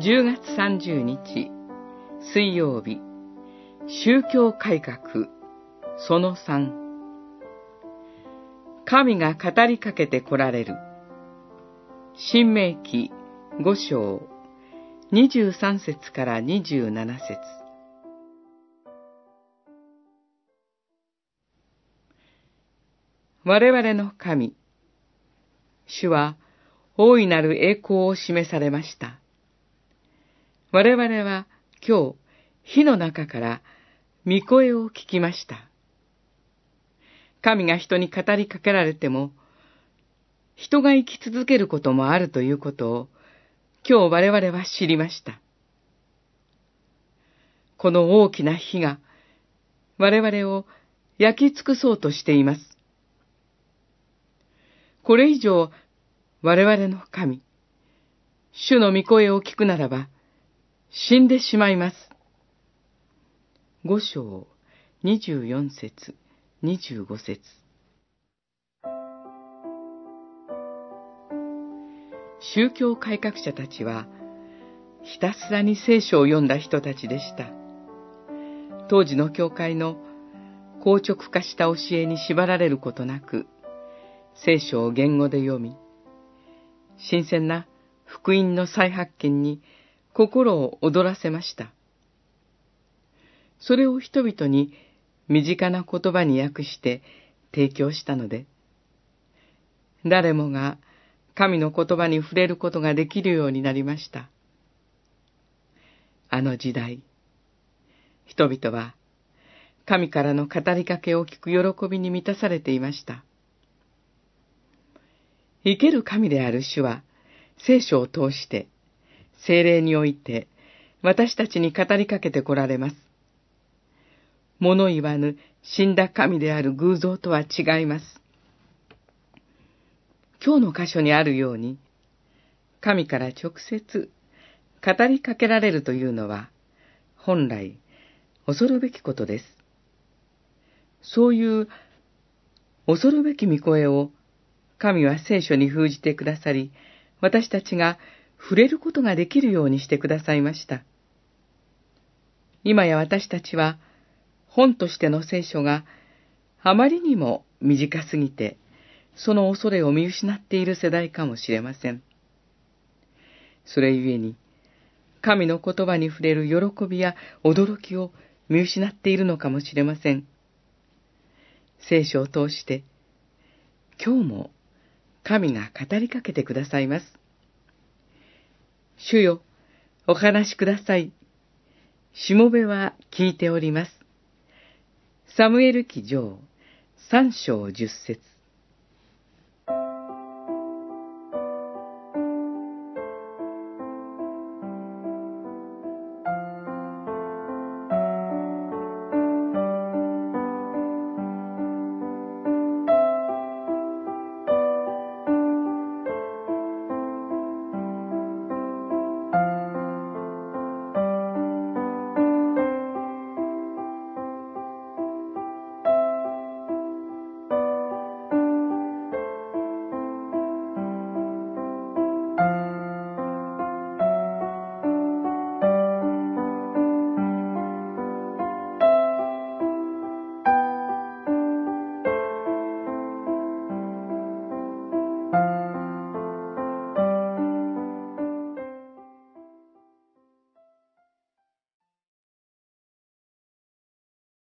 10月30日水曜日。宗教改革その3神が語りかけて来られる。新明記5章23節から27節。我々の神、主は大いなる栄光を示されました。我々は今日、火の中から御声を聞きました。神が人に語りかけられても、人が生き続けることもあるということを、今日我々は知りました。この大きな火が、我々を焼き尽くそうとしています。これ以上、我々の神、主の御声を聞くならば、死んでしまいます。五章、二十四節、二十五節。宗教改革者たちは、ひたすらに聖書を読んだ人たちでした。当時の教会の硬直化した教えに縛られることなく、聖書を言語で読み、新鮮な福音の再発見に心を躍らせました。それを人々に身近な言葉に訳して提供したので、誰もが神の言葉に触れることができるようになりました。あの時代、人々は神からの語りかけを聞く喜びに満たされていました。生ける神である主は、聖書を通して、精霊において、私たちに語りかけて来られます。物言わぬ死んだ神である偶像とは違います。今日の箇所にあるように、神から直接語りかけられるというのは、本来恐るべきことです。そういう恐るべき御声を神は聖書に封じてくださり、私たちが触れることができるようにしてくださいました。今や私たちは、本としての聖書があまりにも短すぎて、その恐れを見失っている世代かもしれません。それゆえに、神の言葉に触れる喜びや驚きを見失っているのかもしれません。聖書を通して、今日も神が語りかけてくださいます。主よ、お話しください。しもべは聞いております。サムエル記上、三章十節